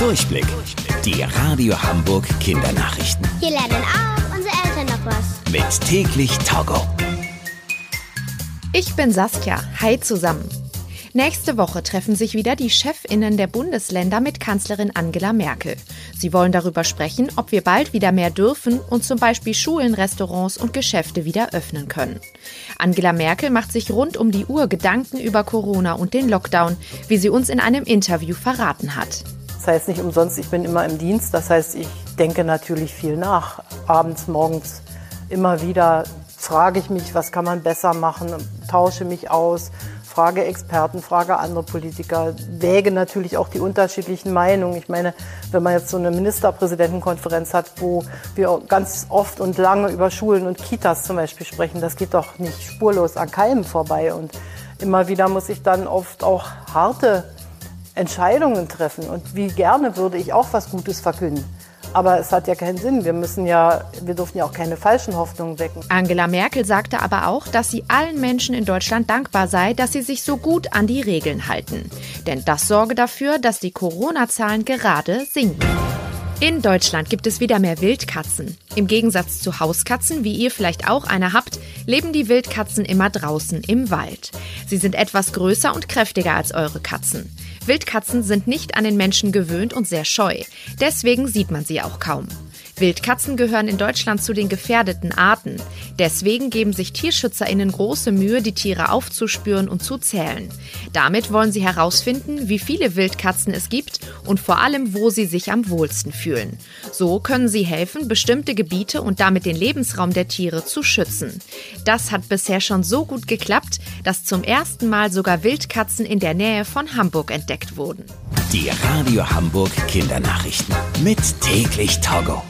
Durchblick. Die Radio Hamburg Kindernachrichten. Hier lernen auch unsere Eltern noch was. Mit täglich Togo. Ich bin Saskia. Hi zusammen. Nächste Woche treffen sich wieder die Chefinnen der Bundesländer mit Kanzlerin Angela Merkel. Sie wollen darüber sprechen, ob wir bald wieder mehr dürfen und zum Beispiel Schulen, Restaurants und Geschäfte wieder öffnen können. Angela Merkel macht sich rund um die Uhr Gedanken über Corona und den Lockdown, wie sie uns in einem Interview verraten hat. Das heißt nicht umsonst, ich bin immer im Dienst. Das heißt, ich denke natürlich viel nach. Abends, morgens immer wieder frage ich mich, was kann man besser machen, tausche mich aus, frage Experten, frage andere Politiker, wäge natürlich auch die unterschiedlichen Meinungen. Ich meine, wenn man jetzt so eine Ministerpräsidentenkonferenz hat, wo wir ganz oft und lange über Schulen und Kitas zum Beispiel sprechen, das geht doch nicht spurlos an keinem vorbei. Und immer wieder muss ich dann oft auch harte Entscheidungen treffen. Und wie gerne würde ich auch was Gutes verkünden. Aber es hat ja keinen Sinn. Wir müssen ja, wir dürfen ja auch keine falschen Hoffnungen wecken. Angela Merkel sagte aber auch, dass sie allen Menschen in Deutschland dankbar sei, dass sie sich so gut an die Regeln halten. Denn das sorge dafür, dass die Corona-Zahlen gerade sinken. In Deutschland gibt es wieder mehr Wildkatzen. Im Gegensatz zu Hauskatzen, wie ihr vielleicht auch eine habt, leben die Wildkatzen immer draußen im Wald. Sie sind etwas größer und kräftiger als eure Katzen. Wildkatzen sind nicht an den Menschen gewöhnt und sehr scheu. Deswegen sieht man sie auch kaum. Wildkatzen gehören in Deutschland zu den gefährdeten Arten. Deswegen geben sich TierschützerInnen große Mühe, die Tiere aufzuspüren und zu zählen. Damit wollen sie herausfinden, wie viele Wildkatzen es gibt und vor allem, wo sie sich am wohlsten fühlen. So können sie helfen, bestimmte Gebiete und damit den Lebensraum der Tiere zu schützen. Das hat bisher schon so gut geklappt, dass zum ersten Mal sogar Wildkatzen in der Nähe von Hamburg entdeckt wurden. Die Radio Hamburg Kindernachrichten. Mit täglich Togo.